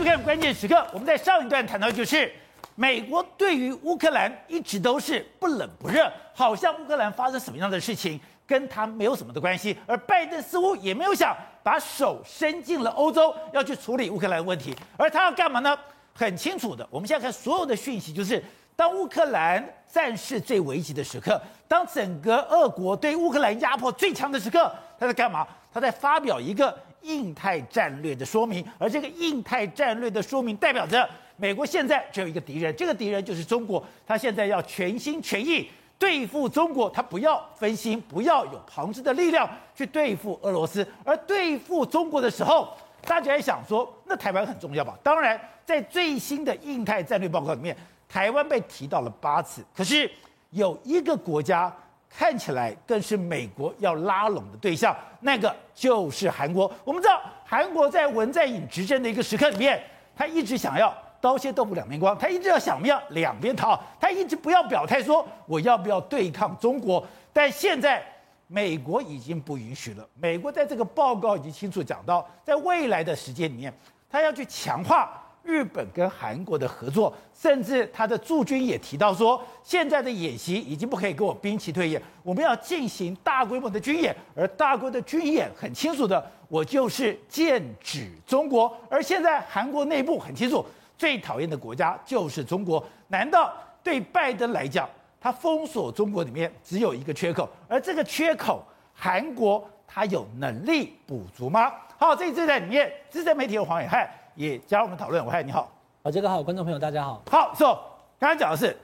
收看关键时刻，我们在上一段谈到，就是美国对于乌克兰一直都是不冷不热，好像乌克兰发生什么样的事情跟他没有什么的关系，而拜登似乎也没有想把手伸进了欧洲，要去处理乌克兰问题，而他要干嘛呢？很清楚的，我们现在看所有的讯息，就是当乌克兰战事最危急的时刻，当整个俄国对乌克兰压迫最强的时刻，他在干嘛？他在发表一个。印太战略的说明，而这个印太战略的说明代表着美国现在只有一个敌人，这个敌人就是中国。他现在要全心全意对付中国，他不要分心，不要有旁支的力量去对付俄罗斯。而对付中国的时候，大家也想说，那台湾很重要吧？当然，在最新的印太战略报告里面，台湾被提到了八次，可是有一个国家。看起来更是美国要拉拢的对象，那个就是韩国。我们知道，韩国在文在寅执政的一个时刻里面，他一直想要刀切豆腐两面光，他一直要想要两边讨，他一直不要表态说我要不要对抗中国。但现在美国已经不允许了，美国在这个报告已经清楚讲到，在未来的时间里面，他要去强化。日本跟韩国的合作，甚至他的驻军也提到说，现在的演习已经不可以给我兵棋退演，我们要进行大规模的军演，而大规模的军演很清楚的，我就是剑指中国。而现在韩国内部很清楚，最讨厌的国家就是中国。难道对拜登来讲，他封锁中国里面只有一个缺口，而这个缺口，韩国他有能力补足吗？好，这一次在里面，资深媒体人黄暐瀚。也加入我们讨论。我嗨，你好，好，这个好，观众朋友大家好。好，说刚刚讲的是，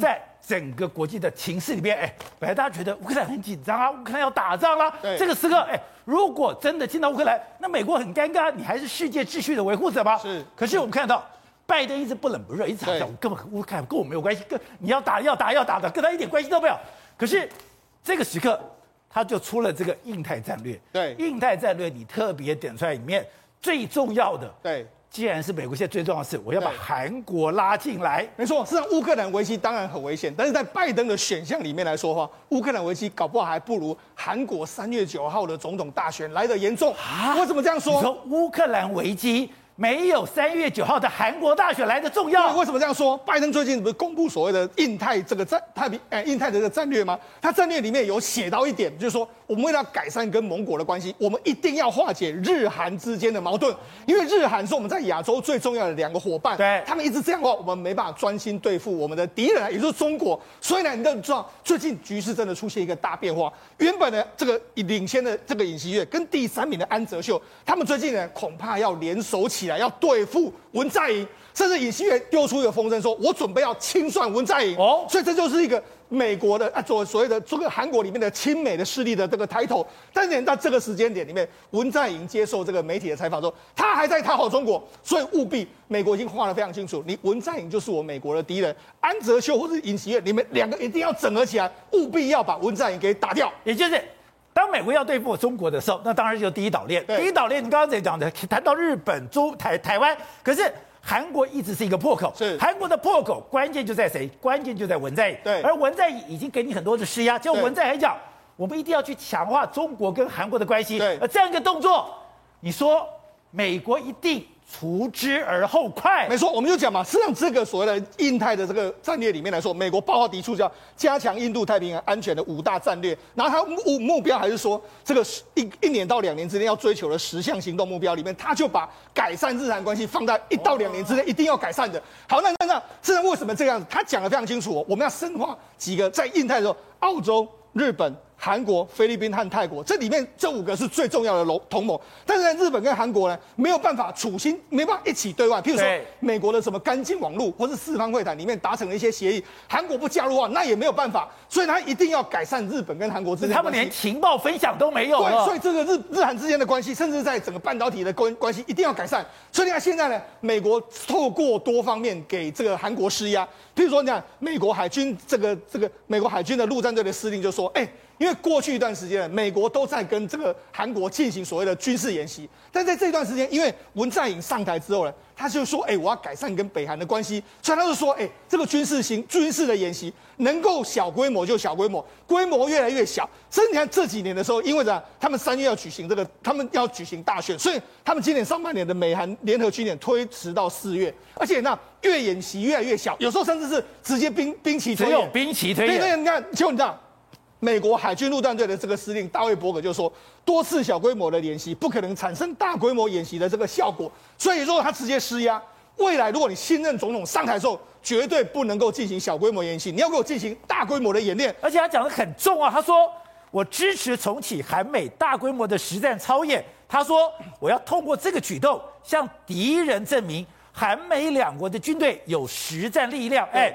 在整个国际的情势里边，哎，本来大家觉得乌克兰很紧张啊，乌克兰要打仗啦、啊。对这个时刻，哎，如果真的进到乌克兰，那美国很尴尬，你还是世界秩序的维护者吗？是。可是我们看到，拜登一直不冷不热，一直好像我根本乌克兰跟我没有关系，跟你要打要打要打的，跟他一点关系都没有。可是这个时刻，他就出了这个印太战略。对，印太战略你特别点出来里面最重要的。对。既然是美国现在最重要的事，我要把韩国拉进来。没错，事实上乌克兰危机当然很危险，但是在拜登的选项里面来说的话，乌克兰危机搞不好还不如韩国三月九号的总统大选来的严重。啊？为什么这样说？你说乌克兰危机？没有三月九号的韩国大选来的重要。为什么这样说？拜登最近不是公布所谓的印太这个战太平哎印太的这个战略吗？他战略里面有写到一点，就是说我们为了改善跟盟国的关系，我们一定要化解日韩之间的矛盾，因为日韩是我们在亚洲最重要的两个伙伴。对，他们一直这样的话，我们没办法专心对付我们的敌人，也就是中国。所以呢，你都知道最近局势真的出现一个大变化。原本呢这个领先的这个尹锡悦跟第三名的安哲秀，他们最近呢恐怕要联手起来。要对付文在寅，甚至尹锡悦丢出一个风声，说我准备要清算文在寅。哦，所以这就是一个美国的啊，所所谓的这个韩国里面的亲美的势力的这个抬头。但是到这个时间点里面，文在寅接受这个媒体的采访说，他还在讨好中国，所以务必美国已经画得非常清楚，你文在寅就是我美国的敌人，安哲秀或者尹锡悦，你们两个一定要整合起来，务必要把文在寅给打掉，也就是。当美国要对付中国的时候，那当然就是第一岛链。第一岛链，你刚刚在讲的，谈到日本、中台、台湾，可是韩国一直是一个破口。是韩国的破口，关键就在谁？关键就在文在寅。对，而文在寅已经给你很多的施压，就文在寅还讲，我们一定要去强化中国跟韩国的关系。对，而这样一个动作，你说美国一定？除之而后快，没错，我们就讲嘛，实际上这个所谓的印太的这个战略里面来说，美国报告提出叫加强印度太平洋安全的五大战略，然后它目目标还是说这个一一年到两年之内要追求的十项行动目标里面，他就把改善日韩关系放在一到两年之内一定要改善的。好，那那那，这为什么这样子？他讲的非常清楚，我们要深化几个在印太的时候，澳洲、日本。韩国、菲律宾和泰国，这里面这五个是最重要的同同盟。但是呢，日本跟韩国呢，没有办法处心，没办法一起对外。譬如说，美国的什么干净网络或是四方会谈里面达成了一些协议，韩国不加入啊，那也没有办法。所以他一定要改善日本跟韩国之间。他们连情报分享都没有。对，所以这个日日韩之间的关系，甚至在整个半导体的关关系，一定要改善。所以你看现在呢，美国透过多方面给这个韩国施压。譬如说，你看美国海军这个这个美国海军的陆战队的司令就说：“哎。”因为过去一段时间，美国都在跟这个韩国进行所谓的军事演习，但在这段时间，因为文在寅上台之后呢，他就说，哎，我要改善跟北韩的关系，所以他就说，哎，这个军事型军事的演习能够小规模就小规模，规模越来越小。所以你看这几年的时候，因为呢，他们三月要举行这个，他们要举行大选，所以他们今年上半年的美韩联合军演推迟到四月，而且那越演习越来越小，有时候甚至是直接兵兵棋推演，兵棋推演。对对，你看，就你知道。美国海军陆战队的这个司令大卫伯格就说，多次小规模的演习不可能产生大规模演习的这个效果，所以如果他直接施压，未来如果你新任总统上台之后，绝对不能够进行小规模演习，你要给我进行大规模的演练。而且他讲得很重啊，他说我支持重启韩美大规模的实战操演，他说我要通过这个举动向敌人证明韩美两国的军队有实战力量。哎。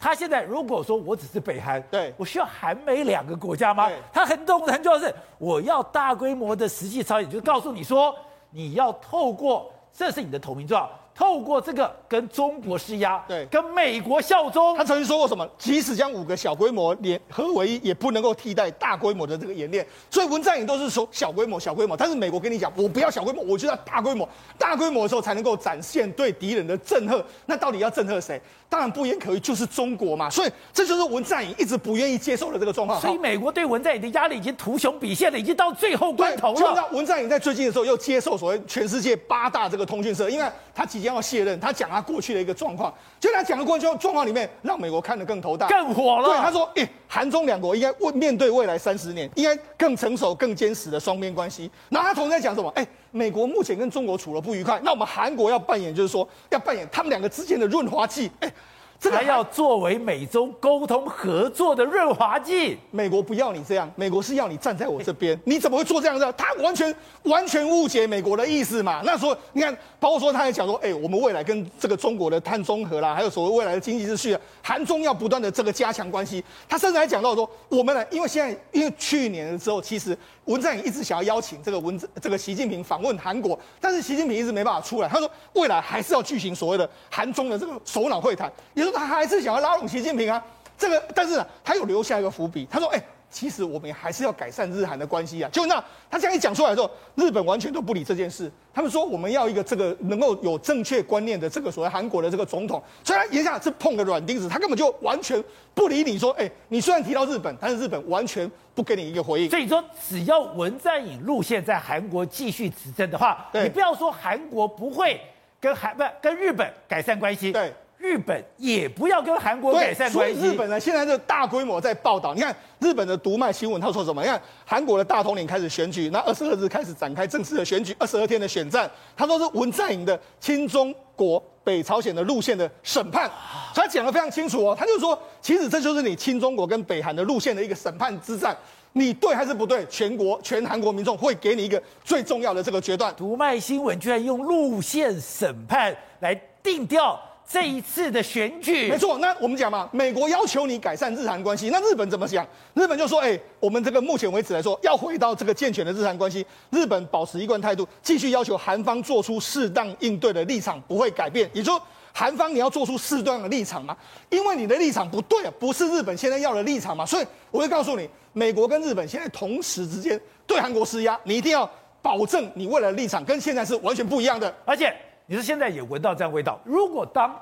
他现在如果说我只是北韩，对，我需要韩美两个国家吗？他很重很重要的是，我要大规模的实际操演，就是告诉你说，你要透过，这是你的投名状。透过这个跟中国施压，对，跟美国效忠。他曾经说过什么？即使将五个小规模联合为一，也不能够替代大规模的这个演练。所以文在寅都是说小规模、小规模。但是美国跟你讲，我不要小规模，我就要大规模。大规模的时候才能够展现对敌人的震慑。那到底要震慑谁？当然不言可喻，就是中国嘛。所以这就是文在寅一直不愿意接受的这个状况。所以美国对文在寅的压力已经图穷匕现了，已经到最后关头了。就让文在寅在最近的时候又接受所谓全世界八大这个通讯社，因为他即将要卸任，他讲。他过去的一个状况，就他讲的过去状况里面，让美国看得更头大、更火了。对，他说：“诶、欸，韩中两国应该问面对未来三十年，应该更成熟、更坚实的双边关系。”然后他同时在讲什么？诶、欸，美国目前跟中国处了不愉快，那我们韩国要扮演，就是说要扮演他们两个之间的润滑剂。诶、欸。这还要作为美中沟通合作的润滑剂。美国不要你这样，美国是要你站在我这边。你怎么会做这样的？他完全完全误解美国的意思嘛。那时候你看，包括说他还讲说，哎，我们未来跟这个中国的碳中和啦，还有所谓未来的经济秩序，韩中要不断的这个加强关系。他甚至还讲到说，我们呢，因为现在因为去年的时候，其实文在寅一直想要邀请这个文这个习近平访问韩国，但是习近平一直没办法出来。他说，未来还是要举行所谓的韩中的这个首脑会谈，也就是。他还是想要拉拢习近平啊，这个，但是他有留下一个伏笔。他说：“哎、欸，其实我们还是要改善日韩的关系啊。”就那他这样一讲出来之后，日本完全都不理这件事。他们说：“我们要一个这个能够有正确观念的这个所谓韩国的这个总统。”虽然言下是碰个软钉子，他根本就完全不理你说：“哎、欸，你虽然提到日本，但是日本完全不给你一个回应。”所以说，只要文在寅路线在韩国继续执政的话，你不要说韩国不会跟韩不跟日本改善关系。对。日本也不要跟韩国改善关系。所以日本呢，现在就大规模在报道。你看日本的读卖新闻，他说什么？你看韩国的大统领开始选举，那二十二日开始展开正式的选举，二十二天的选战。他说是文在寅的亲中国、北朝鲜的路线的审判，所以他讲的非常清楚哦。他就说，其实这就是你亲中国跟北韩的路线的一个审判之战。你对还是不对？全国全韩国民众会给你一个最重要的这个决断。读卖新闻居然用路线审判来定调。这一次的选举，没错。那我们讲嘛，美国要求你改善日韩关系，那日本怎么想？日本就说：“哎，我们这个目前为止来说，要回到这个健全的日韩关系，日本保持一贯态度，继续要求韩方做出适当应对的立场，不会改变。也就说，韩方你要做出适当的立场嘛，因为你的立场不对啊，不是日本现在要的立场嘛。所以我会告诉你，美国跟日本现在同时之间对韩国施压，你一定要保证你未来的立场跟现在是完全不一样的，而且。”你说现在也闻到这样味道。如果当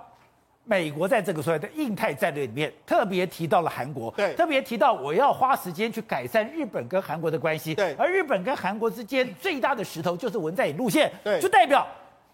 美国在这个所谓的印太战略里面特别提到了韩国，对，特别提到我要花时间去改善日本跟韩国的关系，对，而日本跟韩国之间最大的石头就是文在寅路线，对，就代表。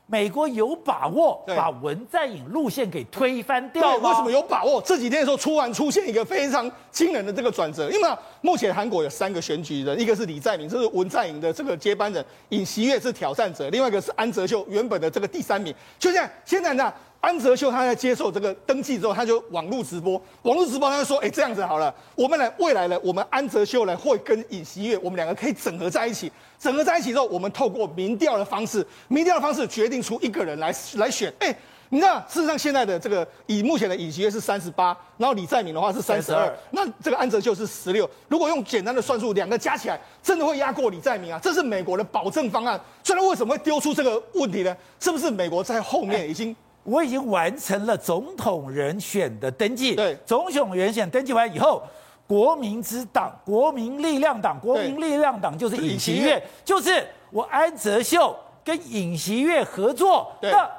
美国有把握把文在寅路线给推翻掉吗？为什么有把握？这几天的时候突然出现一个非常惊人的这个转折，因为目前韩国有三个选举人，一个是李在明，这是文在寅的这个接班人；尹锡悦是挑战者，另外一个是安哲秀，原本的这个第三名。就这样，现在呢？安哲秀他在接受这个登记之后，他就网络直播，网络直播他就说：“哎，这样子好了，我们来未来呢，我们安哲秀呢会跟尹锡悦，我们两个可以整合在一起。整合在一起之后，我们透过民调的方式，民调的方式决定出一个人来来选。哎，你知道，事实上现在的这个以目前的尹锡悦是三十八，然后李在明的话是三十二，那这个安哲秀是十六。如果用简单的算术，两个加起来真的会压过李在明啊？这是美国的保证方案。所以为什么会丢出这个问题呢？是不是美国在后面已经？”我已经完成了总统人选的登记。对，总统人选登记完以后，国民之党、国民力量党、国民力量党就是尹锡悦，就是我安哲秀跟尹锡悦合作，那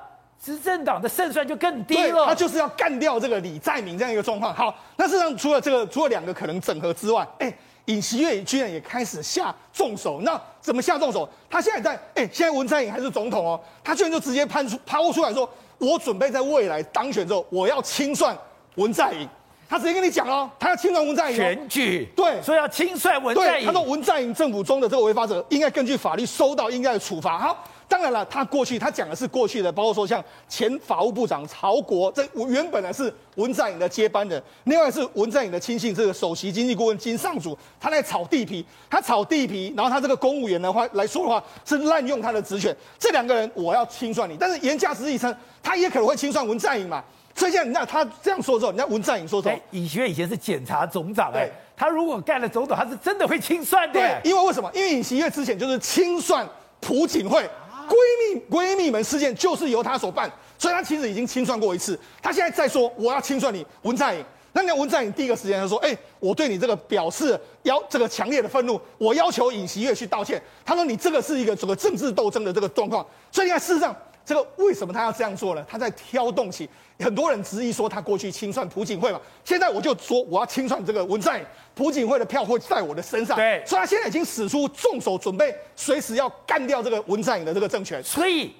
执政党的胜算就更低了。他就是要干掉这个李在明这样一个状况。好，那事实上除了这个，除了两个可能整合之外，哎，尹锡悦居然也开始下重手。那怎么下重手？他现在在，哎，现在文在寅还是总统哦，他居然就直接攀出抛出来说，我准备在未来当选之后，我要清算文在寅。他直接跟你讲哦，他要清算文在寅选举，对，所以要清算文在寅。他说文在寅政府中的这个违法者，应该根据法律收到应该的处罚。好，当然了，他过去他讲的是过去的，包括说像前法务部长曹国，这原本呢是文在寅的接班人，另外是文在寅的亲信，这个首席经济顾问金尚祖，他在炒地皮，他炒地皮，然后他这个公务员的话来说的话是滥用他的职权，这两个人我要清算你，但是言下之意称，他也可能会清算文在寅嘛。所以现在，那他这样说之后，人家文在寅说什么，尹锡悦以前是检察总长，哎，他如果干了总统，他是真的会清算的。对，因为为什么？因为尹锡悦之前就是清算朴槿惠闺蜜闺蜜们事件，就是由她所办，所以她其实已经清算过一次。她现在再说我要清算你文在寅，那那文在寅第一个时间他说，哎，我对你这个表示要这个强烈的愤怒，我要求尹锡悦去道歉。他说你这个是一个整个政治斗争的这个状况，所以你看事实上。这个为什么他要这样做呢？他在挑动起很多人质疑说他过去清算朴槿惠嘛，现在我就说我要清算这个文在寅，朴槿惠的票会在我的身上。对，所以他现在已经使出重手，准备随时要干掉这个文在寅的这个政权。所以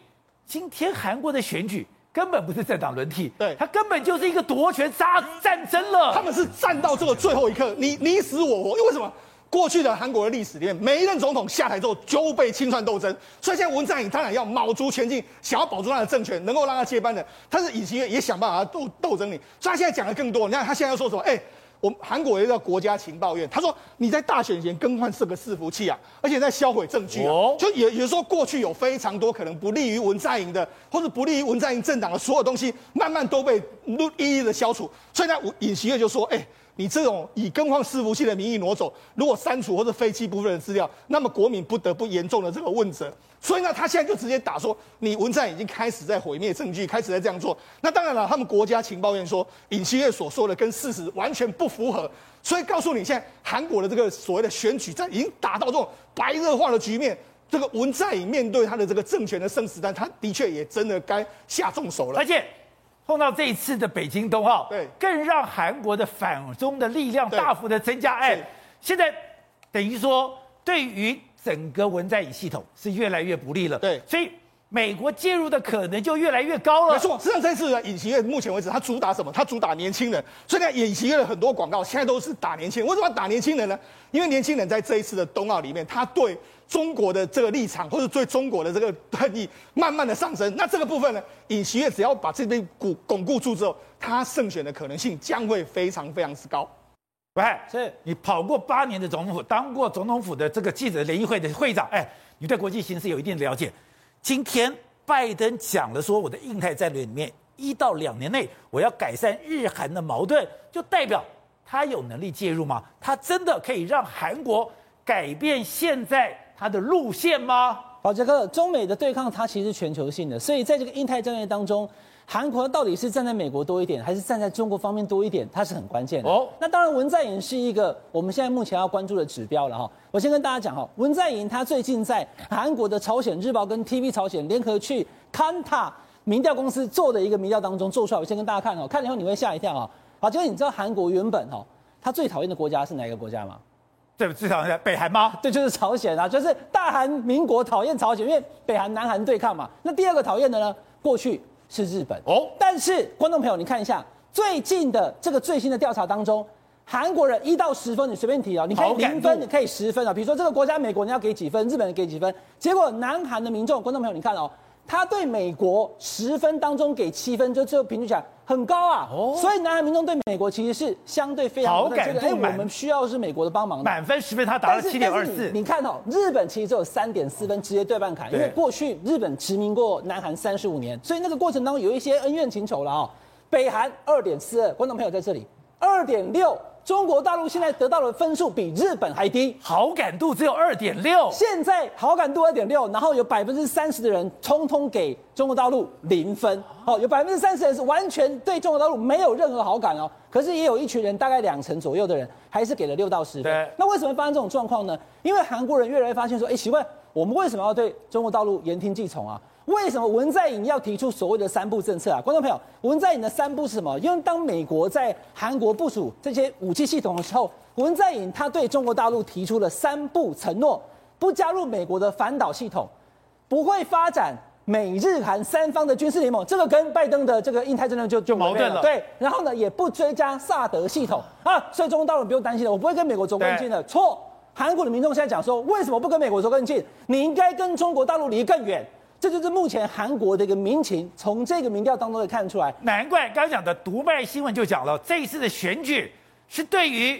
今天韩国的选举根本不是政党轮替，对，他根本就是一个夺权杀战争了。他们是战到这个最后一刻，你你死我活，因为为什么？过去的韩国的历史里面，每一任总统下台之后就被清算斗争，所以现在文在寅当然要卯足全劲，想要保住他的政权，能够让他接班的。但是尹锡悦也想办法斗斗争你，所以他现在讲的更多。你看他现在要说什么？哎，我们韩国有一个国家情报院，他说你在大选前更换这个伺服器啊，而且在销毁证据啊，就也也说过去有非常多可能不利于文在寅的，或者不利于文在寅政党的所有东西，慢慢都被一一的消除。所以呢，尹锡悦就说，哎。你这种以更换伺服器的名义挪走，如果删除或者废弃部分的资料，那么国民不得不严重的这个问责。所以呢，他现在就直接打说，你文在已经开始在毁灭证据，开始在这样做。那当然了，他们国家情报院说尹锡悦所说的跟事实完全不符合，所以告诉你，现在韩国的这个所谓的选举战已经打到这种白热化的局面。这个文在寅面对他的这个政权的生死战，他的确也真的该下重手了，而且。碰到这一次的北京冬奥，对，更让韩国的反中的力量大幅的增加。哎，现在等于说，对于整个文在寅系统是越来越不利了。对，所以美国介入的可能就越来越高了。没错，实际上这次的尹锡悦目前为止，他主打什么？他主打年轻人。所以呢，尹锡悦的很多广告现在都是打年轻人。为什么要打年轻人呢？因为年轻人在这一次的冬奥里面，他对。中国的这个立场，或者对中国的这个恨意，慢慢的上升。那这个部分呢，尹锡悦只要把这边巩巩固住之后，他胜选的可能性将会非常非常之高。喂，是你跑过八年的总统府，当过总统府的这个记者联谊会的会长，哎，你对国际形势有一定的了解。今天拜登讲了说，我的印太战略里面，一到两年内我要改善日韩的矛盾，就代表他有能力介入吗？他真的可以让韩国改变现在？他的路线吗？宝杰克，中美的对抗它其实全球性的，所以在这个印太战略当中，韩国到底是站在美国多一点，还是站在中国方面多一点，它是很关键的。哦，那当然文在寅是一个我们现在目前要关注的指标了哈。我先跟大家讲哈，文在寅他最近在韩国的朝鲜日报跟 TV 朝鲜联合去勘塔民调公司做的一个民调当中做出来，我先跟大家看哦，看了以后你会吓一跳啊。好，就是，你知道韩国原本哈，他最讨厌的国家是哪一个国家吗？对，最讨厌北韩吗？对，就是朝鲜啊，就是大韩民国讨厌朝鲜，因为北韩、南韩对抗嘛。那第二个讨厌的呢，过去是日本哦。但是观众朋友，你看一下最近的这个最新的调查当中，韩国人一到十分，你随便提啊，你可以零分，你可以十分啊。比如说这个国家，美国你要给几分，日本人给几分？结果南韩的民众，观众朋友，你看哦。他对美国十分当中给七分，就最后平均起来很高啊。哦，所以南韩民众对美国其实是相对非常好感度满。我们需要的是美国的帮忙。满分十分，他打了七点二四。你看哦，日本其实只有三点四分，直接对半砍。因为过去日本殖民过南韩三十五年，所以那个过程当中有一些恩怨情仇了啊。北韩二点四二，观众朋友在这里，二点六中国大陆现在得到的分数比日本还低，好感度只有二点六。现在好感度二点六，然后有百分之三十的人通通给中国大陆零分。哦，有百分之三十人是完全对中国大陆没有任何好感哦。可是也有一群人，大概两成左右的人，还是给了六到十分。那为什么会发生这种状况呢？因为韩国人越来越发现说，哎，奇怪，我们为什么要对中国大陆言听计从啊？为什么文在寅要提出所谓的三步政策啊？观众朋友，文在寅的三步是什么？因为当美国在韩国部署这些武器系统的时候，文在寅他对中国大陆提出了三步承诺：不加入美国的反导系统，不会发展美日韩三方的军事联盟。这个跟拜登的这个印太战略就就矛盾了。对，然后呢，也不追加萨德系统啊，所以中国大陆不用担心了，我不会跟美国走更近的。错，韩国的民众现在讲说，为什么不跟美国走更近？你应该跟中国大陆离更远。这就是目前韩国的一个民情，从这个民调当中可以看出来。难怪刚刚讲的独卖新闻就讲了，这一次的选举是对于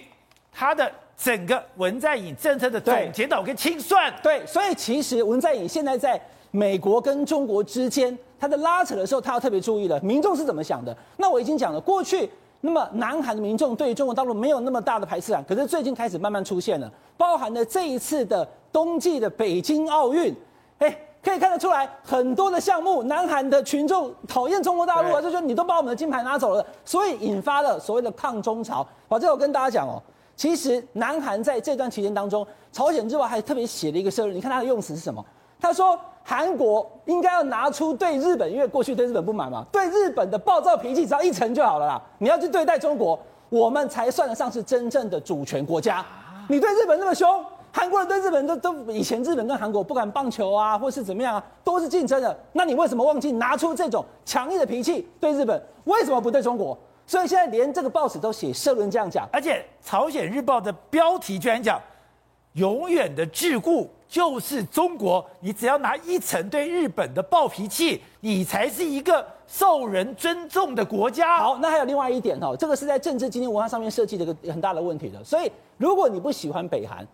他的整个文在寅政策的总检讨跟清算。对，所以其实文在寅现在在美国跟中国之间他在拉扯的时候，他要特别注意了，民众是怎么想的。那我已经讲了，过去那么南韩的民众对于中国大陆没有那么大的排斥感，可是最近开始慢慢出现了，包含了这一次的冬季的北京奥运，哎。可以看得出来，很多的项目，南韩的群众讨厌中国大陆啊，就说你都把我们的金牌拿走了，所以引发了所谓的抗中潮。好，这我跟大家讲哦，其实南韩在这段期间当中，朝鲜日报还特别写了一个社论，你看他的用词是什么？他说韩国应该要拿出对日本，因为过去对日本不满嘛，对日本的暴躁脾气只要一成就好了啦。你要去对待中国，我们才算得上是真正的主权国家。你对日本那么凶。韩国人对日本都都以前日本跟韩国不管棒球啊，或是怎么样啊，都是竞争的。那你为什么忘记拿出这种强硬的脾气对日本？为什么不对中国？所以现在连这个报纸都写社论这样讲，而且朝鲜日报的标题居然讲：永远的桎梏就是中国。你只要拿一成对日本的暴脾气，你才是一个受人尊重的国家。好，那还有另外一点哦，这个是在政治经济文化上面设计的一个很大的问题的。所以如果你不喜欢北韩，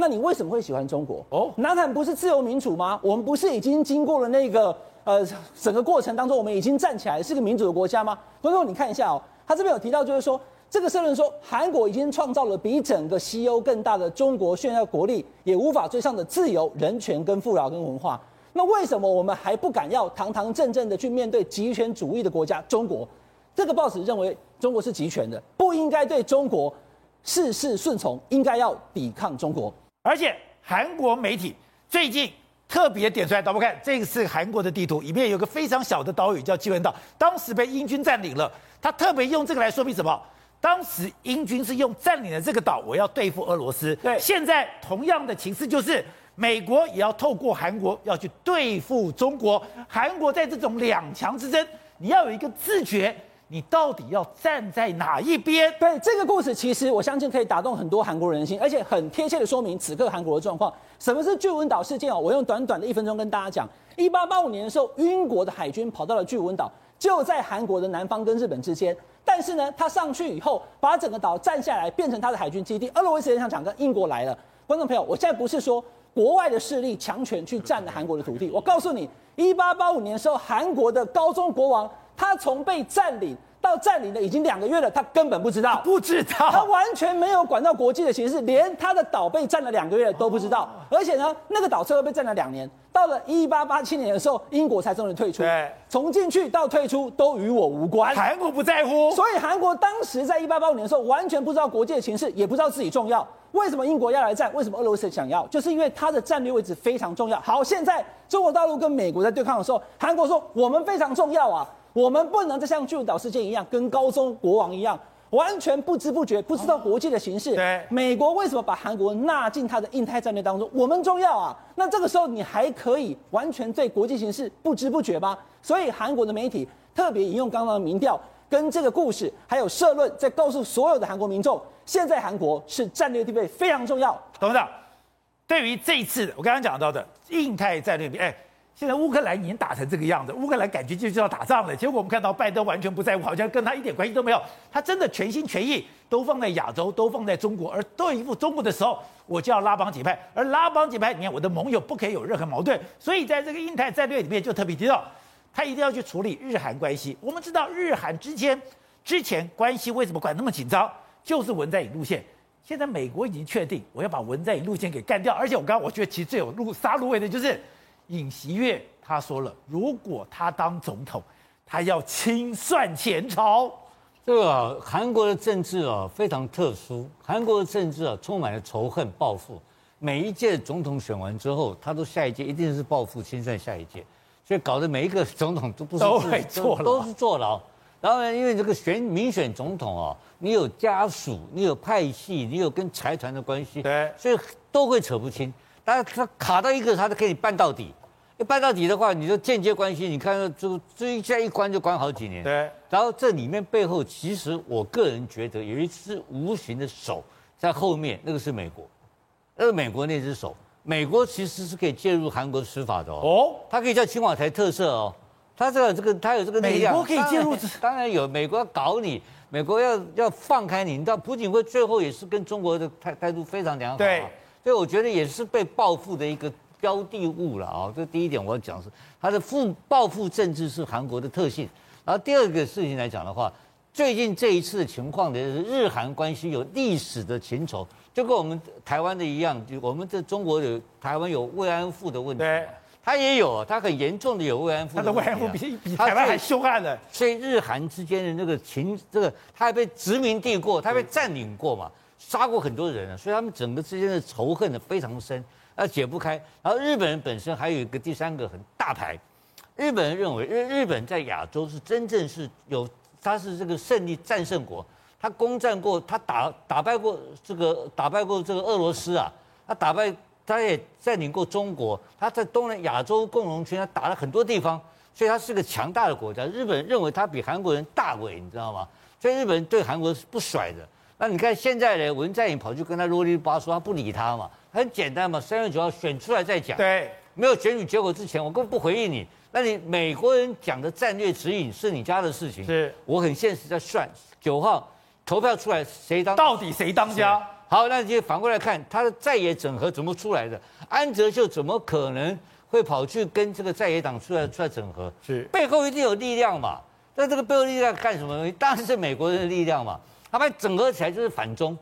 那你为什么会喜欢中国？哦，南韩不是自由民主吗？我们不是已经经过了那个呃整个过程当中，我们已经站起来是个民主的国家吗？观众，你看一下哦，他这边有提到，就是说这个社论说，韩国已经创造了比整个西欧更大的中国炫耀国力，也无法追上的自由、人权跟富饶跟文化。那为什么我们还不敢要堂堂正正的去面对极权主义的国家中国？这个报纸认为中国是极权的，不应该对中国事事顺从，应该要抵抗中国。而且韩国媒体最近特别点出来，导播看，这个是韩国的地图，里面有个非常小的岛屿叫济文岛，当时被英军占领了。他特别用这个来说明什么？当时英军是用占领了这个岛，我要对付俄罗斯。对，现在同样的情势就是，美国也要透过韩国要去对付中国。韩国在这种两强之争，你要有一个自觉。你到底要站在哪一边？对，这个故事，其实我相信可以打动很多韩国人心，而且很贴切的说明此刻韩国的状况。什么是巨文岛事件哦？我用短短的一分钟跟大家讲。一八八五年的时候，英国的海军跑到了巨文岛，就在韩国的南方跟日本之间。但是呢，他上去以后，把整个岛占下来，变成他的海军基地。俄罗斯也想讲跟英国来了。观众朋友，我现在不是说国外的势力强权去占了韩国的土地，我告诉你，一八八五年的时候，韩国的高宗国王。他从被占领到占领了已经两个月了，他根本不知道，不知道，他完全没有管到国际的形势，连他的岛被占了两个月都不知道。而且呢，那个岛最后被占了两年，到了一八八七年的时候，英国才终于退出。对，从进去到退出都与我无关，韩国不在乎。所以韩国当时在一八八五年的时候，完全不知道国际的形势，也不知道自己重要。为什么英国要来占？为什么俄罗斯想要？就是因为它的战略位置非常重要。好，现在中国大陆跟美国在对抗的时候，韩国说我们非常重要啊。我们不能再像巨文岛事件一样，跟高中国王一样，完全不知不觉，不知道国际的形势。对，美国为什么把韩国纳进他的印太战略当中？我们重要啊！那这个时候你还可以完全对国际形势不知不觉吗？所以韩国的媒体特别引用刚刚的民调跟这个故事，还有社论，在告诉所有的韩国民众，现在韩国是战略地位非常重要。董事长，对于这一次我刚刚讲到的印太战略，哎。现在乌克兰已经打成这个样子，乌克兰感觉就是要打仗了。结果我们看到拜登完全不在乎，好像跟他一点关系都没有。他真的全心全意都放在亚洲，都放在中国。而对付中国的时候，我就要拉帮结派。而拉帮结派，你看我的盟友不可以有任何矛盾。所以在这个印太战略里面就特别提到，他一定要去处理日韩关系。我们知道日韩之间之前关系为什么管那么紧张？就是文在寅路线。现在美国已经确定，我要把文在寅路线给干掉。而且我刚刚我觉得其实最有路杀芦苇的就是尹锡悦，他说了，如果他当总统，他要清算前朝。这个啊，韩国的政治啊非常特殊，韩国的政治啊充满了仇恨、报复。每一届总统选完之后，他都下一届一定是报复、清算下一届，所以搞得每一个总统都不是都会坐牢，都是坐牢。然后呢，因为这个选民选总统啊，你有家属，你有派系，你有跟财团的关系，对，所以都会扯不清。但是他卡到一个，他就可以办到底。一办到底的话，你就间接关系，你看这这一下一关就关好几年。对。然后这里面背后，其实我个人觉得有一只无形的手在后面，那个是美国，那个美国那只手，美国其实是可以介入韩国司法的哦。哦。它可以叫青瓦台特色哦。他这个这个他有这个力量，美国可以介入，当然有。美国要搞你，美国要要放开你，你知道，朴槿惠最后也是跟中国的态态度非常良好。对，所以我觉得也是被报复的一个标的物了啊。这第一点我要讲是，他的复报复政治是韩国的特性。然后第二个事情来讲的话，最近这一次的情况的日韩关系有历史的情仇，就跟我们台湾的一样，就我们这中国有台湾有慰安妇的问题。他也有，他很严重的有慰安妇、啊，他的慰安妇比比台湾还凶悍的。所以日韩之间的那个情，这个他还被殖民地过，他被占领过嘛，杀过很多人啊，所以他们整个之间的仇恨呢非常深，他解不开。然后日本人本身还有一个第三个很大牌，日本人认为日日本在亚洲是真正是有，他是这个胜利战胜国，他攻占过，他打打败过这个打败过这个俄罗斯啊，他打败。他也占领过中国，他在东南亚洲共荣圈，他打了很多地方，所以他是个强大的国家。日本人认为他比韩国人大伟，你知道吗？所以日本人对韩国是不甩的。那你看现在呢，文在寅跑去跟他啰里吧嗦，他不理他嘛，很简单嘛，三月九号选出来再讲。对，没有选举结果之前，我根本不回应你。那你美国人讲的战略指引是你家的事情，是我很现实在算九号投票出来谁当，到底谁当家？好，那你就反过来看，他的在野整合怎么出来的？安哲秀怎么可能会跑去跟这个在野党出来出来整合？是背后一定有力量嘛？那这个背后力量干什么东西？当然是美国人的力量嘛。他们整合起来就是反中，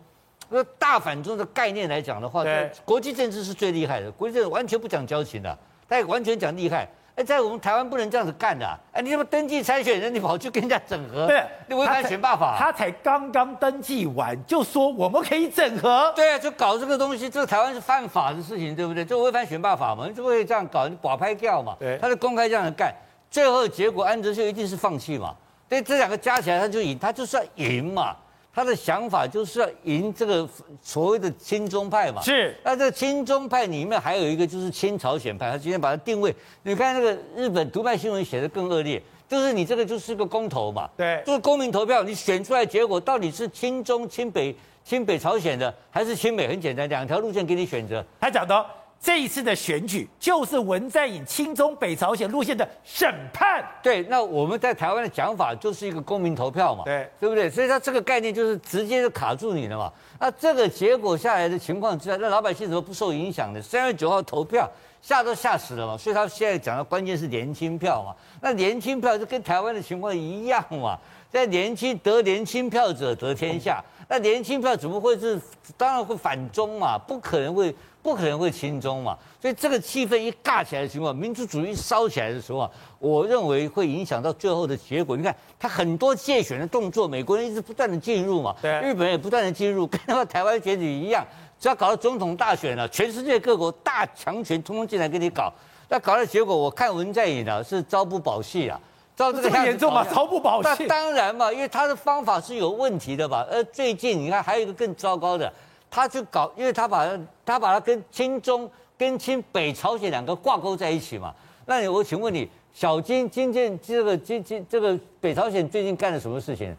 那大反中的概念来讲的话，对国际政治是最厉害的，国际政治完全不讲交情的，他也完全讲厉害。哎，在我们台湾不能这样子干的、啊。哎，你怎么登记参选人，你跑去跟人家整合？对，你违反选罢法。他才刚刚登记完，就说我们可以整合。对啊，就搞这个东西，这个台湾是犯法的事情，对不对？就违反选罢法嘛，你就会这样搞，你保拍掉嘛。对，他就公开这样子干，最后结果安哲秀一定是放弃嘛。对，这两个加起来他就赢，他就是要赢嘛。他的想法就是要赢这个所谓的亲中派嘛，是。那这个亲中派里面还有一个就是亲朝鲜派，他今天把它定位，你看那个日本独派新闻写的更恶劣，就是你这个就是个公投嘛，对，就是公民投票，你选出来结果到底是亲中、亲北、亲北朝鲜的，还是亲美？很简单，两条路线给你选择。他讲的。这一次的选举就是文在寅亲中北朝鲜路线的审判。对，那我们在台湾的讲法就是一个公民投票嘛，对，对不对？所以他这个概念就是直接就卡住你了嘛。那这个结果下来的情况之下，那老百姓怎么不受影响呢？三月九号投票吓都吓死了嘛。所以他现在讲的关键是年轻票嘛。那年轻票就跟台湾的情况一样嘛，在年轻得年轻票者得天下。那年轻票怎么会是？当然会反中嘛，不可能会。不可能会亲中嘛，所以这个气氛一尬起来的情况，民族主义烧起来的时候啊，我认为会影响到最后的结果。你看，他很多借选的动作，美国人一直不断的进入嘛，对，日本人也不断的进入，跟他们台湾选举一样，只要搞到总统大选了，全世界各国大强权通通进来给你搞，那搞的结果，我看文在寅啊是朝不保夕啊，照这个严重嘛，朝不保夕。那当然嘛，因为他的方法是有问题的吧？呃最近你看还有一个更糟糕的。他就搞，因为他把他把他跟亲中、跟亲北朝鲜两个挂钩在一起嘛。那你我请问你，小金今天这个今今这个北朝鲜最近干了什么事情？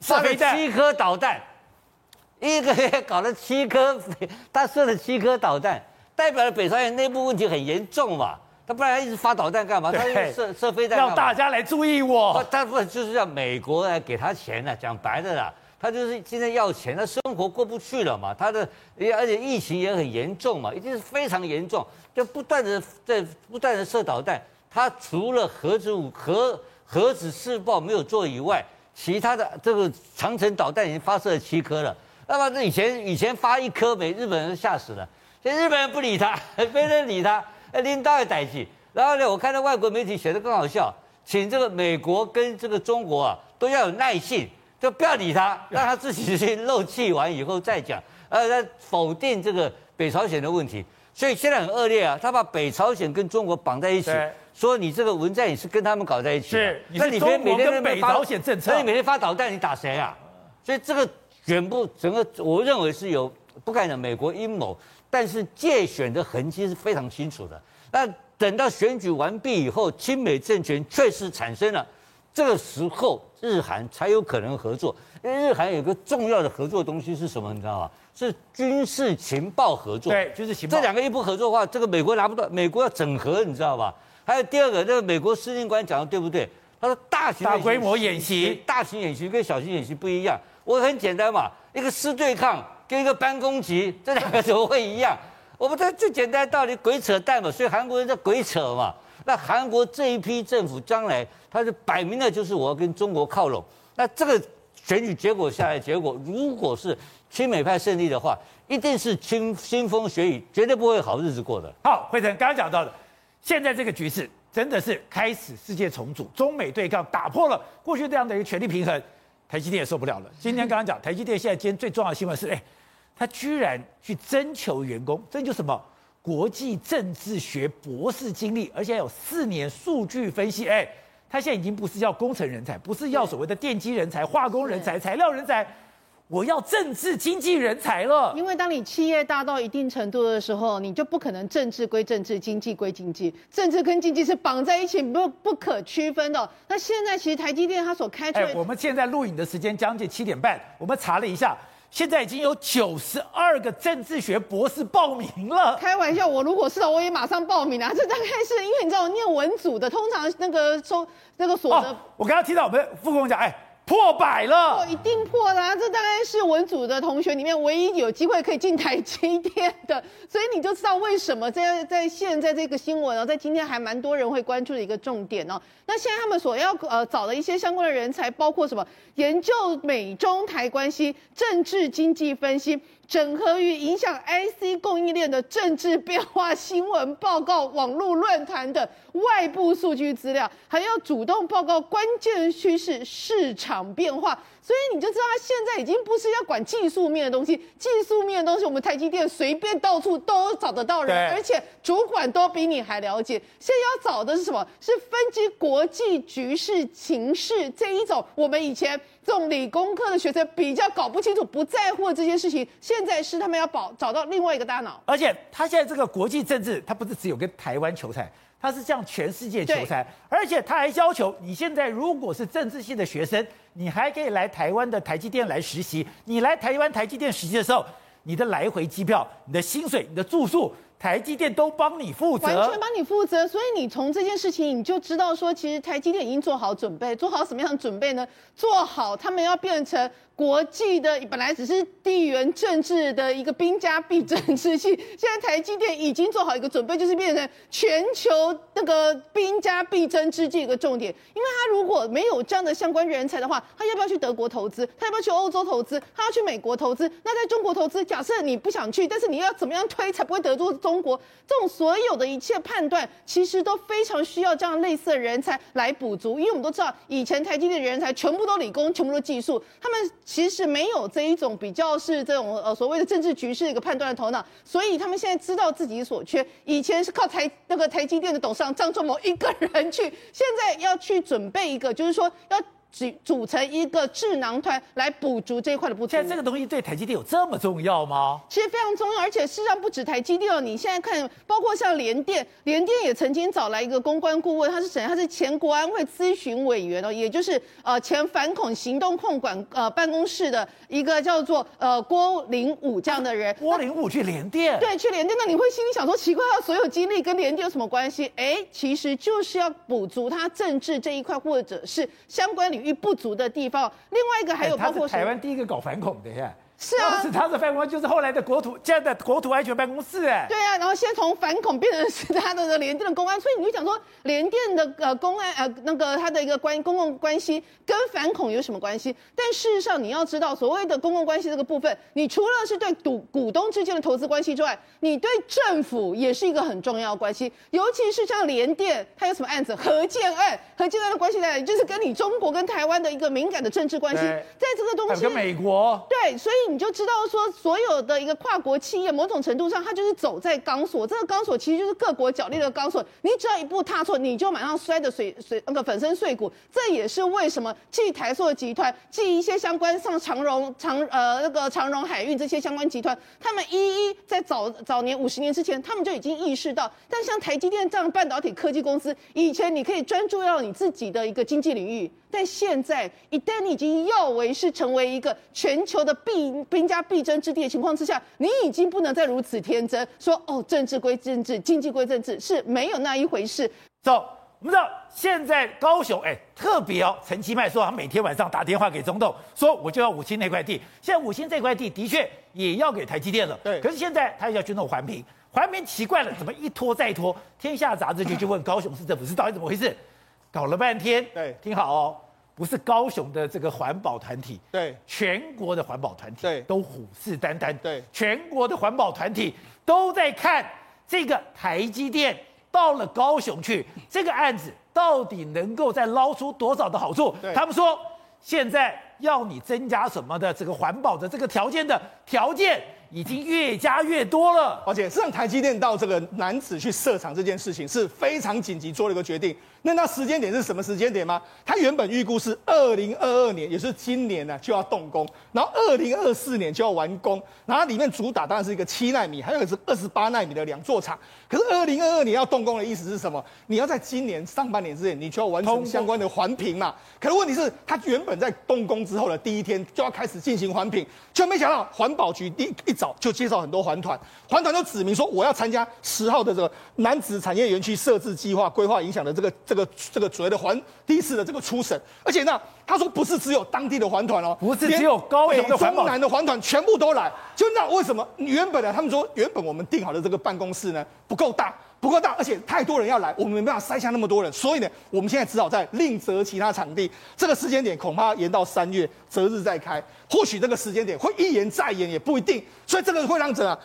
射了七颗导弹，一个月搞了七颗，他射了七颗导弹，代表了北朝鲜内部问题很严重嘛。他不然一直发导弹干嘛？他射射飞弹，让大家来注意我。他不就是要美国来给他钱呢？讲白的啦。他就是今天要钱，他生活过不去了嘛，他的而且疫情也很严重嘛，已经是非常严重，就不断的在不断的射导弹。他除了核子武核核子试爆没有做以外，其他的这个长城导弹已经发射了七颗了。那么这以前以前发一颗没，日本人吓死了。现在日本人不理他，没人理他，领导也逮起。然后呢，我看到外国媒体写的更好笑，请这个美国跟这个中国啊都要有耐性，就不要理他，让他自己去漏气完以后再讲，呃，在否定这个北朝鲜的问题。所以现在很恶劣啊，他把北朝鲜跟中国绑在一起，说你这个文在寅是跟他们搞在一起。是，你是中国跟北朝鲜政策，那你每天发导弹，你打谁啊？所以这个。全部整个，我认为是有不敢讲美国阴谋，但是借选的痕迹是非常清楚的。那等到选举完毕以后，亲美政权确实产生了，这个时候日韩才有可能合作。因为日韩有个重要的合作东西是什么？你知道吗？是军事情报合作。对，就是情报。这两个一不合作的话，这个美国拿不到，美国要整合，你知道吧？还有第二个，这个美国司令官讲的对不对？他说大型大规模演习，大型演习跟小型演习不一样。我很简单嘛，一个师对抗跟一个班攻击，这两个怎么会一样？我们这最简单的道理，鬼扯淡嘛。所以韩国人在鬼扯嘛。那韩国这一批政府将来，他是摆明了就是我要跟中国靠拢。那这个选举结果下来，结果如果是亲美派胜利的话，一定是清腥风血雨，绝对不会好日子过的。好，慧成刚刚讲到的，现在这个局势真的是开始世界重组，中美对抗打破了过去这样的一个权力平衡。台积电也受不了了。今天刚刚讲，台积电现在今天最重要的新闻是，哎，他居然去征求员工，征求什么？国际政治学博士经历，而且有四年数据分析。哎，他现在已经不是要工程人才，不是要所谓的电机人才、化工人才、材料人才。我要政治经济人才了，因为当你企业大到一定程度的时候，你就不可能政治归政治，经济归经济，政治跟经济是绑在一起，不不可区分的。那现在其实台积电它所开出来，我们现在录影的时间将近七点半，我们查了一下，现在已经有九十二个政治学博士报名了。开玩笑，我如果是我也马上报名啊！这大概是因为你知道，念文组的通常那个收那个所得，哦，我刚刚听到我们副工讲，哎。破百了，破一定破啦！这大概是文组的同学里面唯一有机会可以进台积电的，所以你就知道为什么在在现在这个新闻哦，在今天还蛮多人会关注的一个重点哦。那现在他们所要呃找的一些相关的人才，包括什么？研究美中台关系、政治经济分析。整合与影响 IC 供应链的政治变化新闻报告、网络论坛的外部数据资料，还要主动报告关键趋势、市场变化。所以你就知道，他现在已经不是要管技术面的东西，技术面的东西我们台积电随便到处都找得到人，而且主管都比你还了解。现在要找的是什么？是分析国际局势情势这一种，我们以前这种理工科的学生比较搞不清楚、不在乎这些事情，现在是他们要保找到另外一个大脑。而且他现在这个国际政治，他不是只有跟台湾求财，他是向全世界求财，而且他还要求你现在如果是政治系的学生。你还可以来台湾的台积电来实习。你来台湾台积电实习的时候，你的来回机票、你的薪水、你的住宿，台积电都帮你负责，完全帮你负责。所以你从这件事情，你就知道说，其实台积电已经做好准备，做好什么样的准备呢？做好他们要变成。国际的本来只是地缘政治的一个兵家必争之器，现在台积电已经做好一个准备，就是变成全球那个兵家必争之际一个重点。因为他如果没有这样的相关人才的话，他要不要去德国投资？他要不要去欧洲投资？他要去美国投资？那在中国投资，假设你不想去，但是你要怎么样推才不会得罪中国？这种所有的一切判断，其实都非常需要这样类似的人才来补足。因为我们都知道，以前台积电的人才全部都理工，全部都技术，他们。其实没有这一种比较是这种呃所谓的政治局势一个判断的头脑，所以他们现在知道自己所缺。以前是靠台那个台积电的董事长张忠谋一个人去，现在要去准备一个，就是说要。组组成一个智囊团来补足这一块的不足。现在这个东西对台积电有这么重要吗？其实非常重要，而且事实上不止台积电哦。你现在看，包括像联电，联电也曾经找来一个公关顾问，他是谁？他是前国安会咨询委员哦，也就是呃前反恐行动控管呃办公室的一个叫做呃郭林武这样的人。郭林武去联电？对，去联电。那你会心里想说，奇怪，他所有经历跟联电有什么关系？哎，其实就是要补足他政治这一块，或者是相关领域不足的地方。另外一个还有包括、欸、台湾第一个搞反恐的呀。是啊，是他的办公就是后来的国土，现在的国土安全办公室，哎，对啊，然后先从反恐变成是他的的联电的公安，所以你就讲说联电的呃公安呃那个他的一个关公共关系跟反恐有什么关系？但事实上你要知道，所谓的公共关系这个部分，你除了是对股股东之间的投资关系之外，你对政府也是一个很重要的关系，尤其是像联电，它有什么案子？核建案，核建案的关系在哪里？就是跟你中国跟台湾的一个敏感的政治关系，在这个东西跟美国对，所以。你就知道说，所有的一个跨国企业，某种程度上，它就是走在钢索。这个钢索其实就是各国角力的钢索。你只要一步踏错，你就马上摔得水水那个粉身碎骨。这也是为什么继台塑集团、继一些相关像长荣、长呃那个长荣海运这些相关集团，他们一一在早早年五十年之前，他们就已经意识到。但像台积电这样半导体科技公司，以前你可以专注到你自己的一个经济领域。但现在，一旦你已经要为是成为一个全球的必兵家必争之地的情况之下，你已经不能再如此天真，说哦，政治归政治，经济归政治，是没有那一回事。走，我们知道现在高雄，哎，特别哦，陈其迈说他每天晚上打电话给中东，说我就要五星那块地。现在五星这块地的确也要给台积电了，对。可是现在他要去弄环评，环评奇怪了，怎么一拖再拖？天下杂志就去问高雄市政府是到底怎么回事？搞了半天，对，听好哦，不是高雄的这个环保团体，对，全国的环保团体，对，都虎视眈眈，对，全国的环保团体都在看这个台积电到了高雄去，这个案子到底能够再捞出多少的好处？他们说，现在要你增加什么的这个环保的这个条件的条件。已经越加越多了，而且实际上台积电到这个南子去设厂这件事情是非常紧急做了一个决定。那那时间点是什么时间点吗？他原本预估是二零二二年，也是今年呢就要动工，然后二零二四年就要完工。然后里面主打当然是一个七纳米，还有一个是二十八纳米的两座厂。可是二零二二年要动工的意思是什么？你要在今年上半年之内，你就要完成相关的环评嘛。可是问题是，他原本在动工之后的第一天就要开始进行环评，却没想到环保局第一早就介绍很多环团，环团就指明说我要参加十号的这个男子产业园区设置计划规划影响的这个这个这个所谓的环第一次的这个初审，而且呢，他说不是只有当地的环团哦，不是只有高雄的中南的环团全部都来，就那为什么原本呢？他们说原本我们定好的这个办公室呢不够大。不够大，而且太多人要来，我们没办法塞下那么多人，所以呢，我们现在只好再另择其他场地。这个时间点恐怕延到三月择日再开，或许这个时间点会一延再延也不一定。所以这个会让怎啊？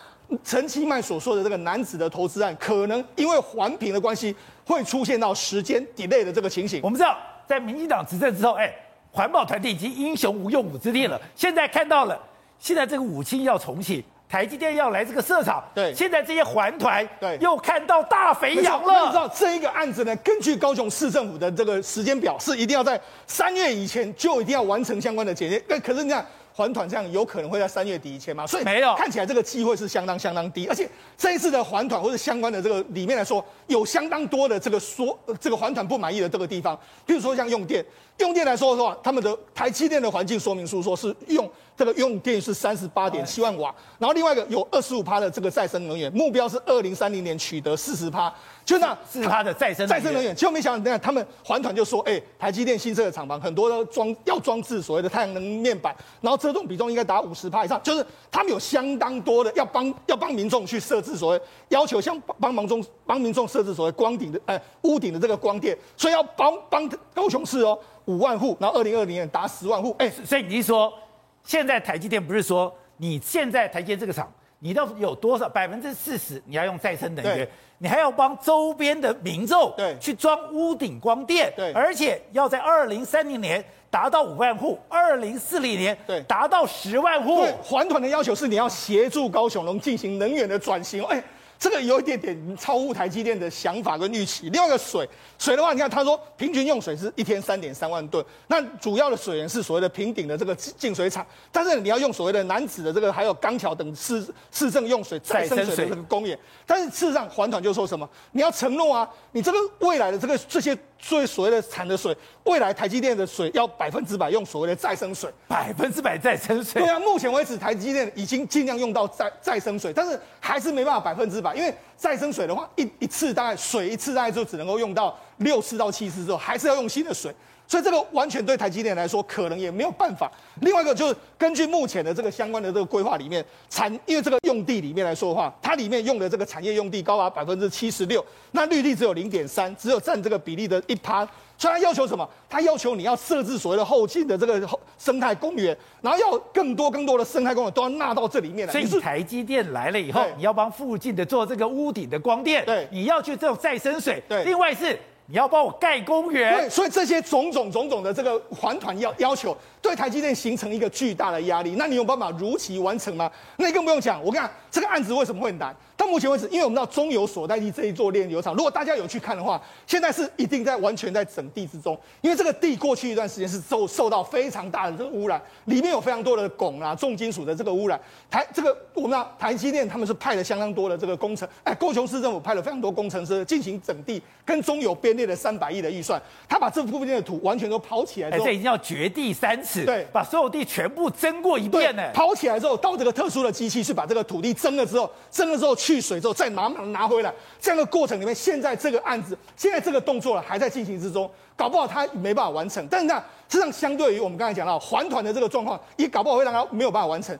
陈其迈所说的这个男子的投资案，可能因为环评的关系，会出现到时间 delay 的这个情形。我们知道，在民进党执政之后，哎，环保团体已经英雄无用武之地了。现在看到了，现在这个武器要重启。台积电要来这个设厂，对，现在这些环团，对，又看到大肥羊了。你知道这一个案子呢？根据高雄市政府的这个时间表，是一定要在三月以前就一定要完成相关的检验。那可是你看。环团这样有可能会在三月底以前吗？所以没有，看起来这个机会是相当相当低。而且这一次的环团或者相关的这个里面来说，有相当多的这个说这个环团不满意的这个地方，比如说像用电，用电来说的话，他们的台积电的环境说明书说是用这个用电是三十八点七万瓦，然后另外一个有二十五趴的这个再生能源，目标是二零三零年取得四十趴。就那是他的再生再生能源，结果没想到，他们环团就说，哎、欸，台积电新设的厂房很多都装要装置所谓的太阳能面板，然后车动比重应该达五十趴以上，就是他们有相当多的要帮要帮民众去设置所谓要求，像帮忙中帮民众设置所谓光顶的呃屋顶的这个光电，所以要帮帮高雄市哦五万户，然后二零二零年达十万户，哎、欸，所以你是说现在台积电不是说你现在台积电这个厂，你到底有多少百分之四十你要用再生能源？你还要帮周边的民众对去装屋顶光电，对，而且要在二零三零年达到五万户，二零四零年对达到十万户。对，环团的要求是你要协助高雄龙进行能源的转型。哎。这个有一点点超乎台积电的想法跟预期。另外一个水，水的话，你看他说平均用水是一天三点三万吨，那主要的水源是所谓的平顶的这个净水厂，但是你要用所谓的男子的这个还有钢桥等市市政用水再生水的这个工业，但是事实上环团就说什么，你要承诺啊，你这个未来的这个这些。所以所谓的产的水，未来台积电的水要百分之百用所谓的再生水，百分之百再生水。对啊，目前为止台积电已经尽量用到再再生水，但是还是没办法百分之百，因为再生水的话，一一次大概水一次大概就只能够用到六次到七次之后，还是要用新的水。所以这个完全对台积电来说可能也没有办法。另外一个就是根据目前的这个相关的这个规划里面，产因为这个用地里面来说的话，它里面用的这个产业用地高达百分之七十六，那绿地只有零点三，只有占这个比例的一趴。所以它要求什么？它要求你要设置所谓的后进的这个生态公园，然后要更多更多的生态公园都要纳到这里面来。所以台积电来了以后，你要帮附近的做这个屋顶的光电，对，你要去这种再生水，对，另外是。你要帮我盖公园，对，所以这些种种种种的这个环团要要求，对台积电形成一个巨大的压力。那你有办法如期完成吗？那你更不用讲。我跟你讲，这个案子为什么会难？到目前为止，因为我们知道中油所在地这一座炼油厂，如果大家有去看的话，现在是一定在完全在整地之中。因为这个地过去一段时间是受受到非常大的这个污染，里面有非常多的汞啊、重金属的这个污染。台这个我们知道台积电他们是派了相当多的这个工程，哎，高雄市政府派了非常多工程师进行整地，跟中油边编列了三百亿的预算，他把这部分的土完全都刨起来之后，这已经要掘地三尺，对，把所有地全部征过一遍呢。刨起来之后，到这个特殊的机器去把这个土地征了之后，征了之后去水之后再拿拿回来，这样的过程里面，现在这个案子，现在这个动作还在进行之中，搞不好他没办法完成。但是呢，实际上相对于我们刚才讲到还团的这个状况，也搞不好会让他没有办法完成。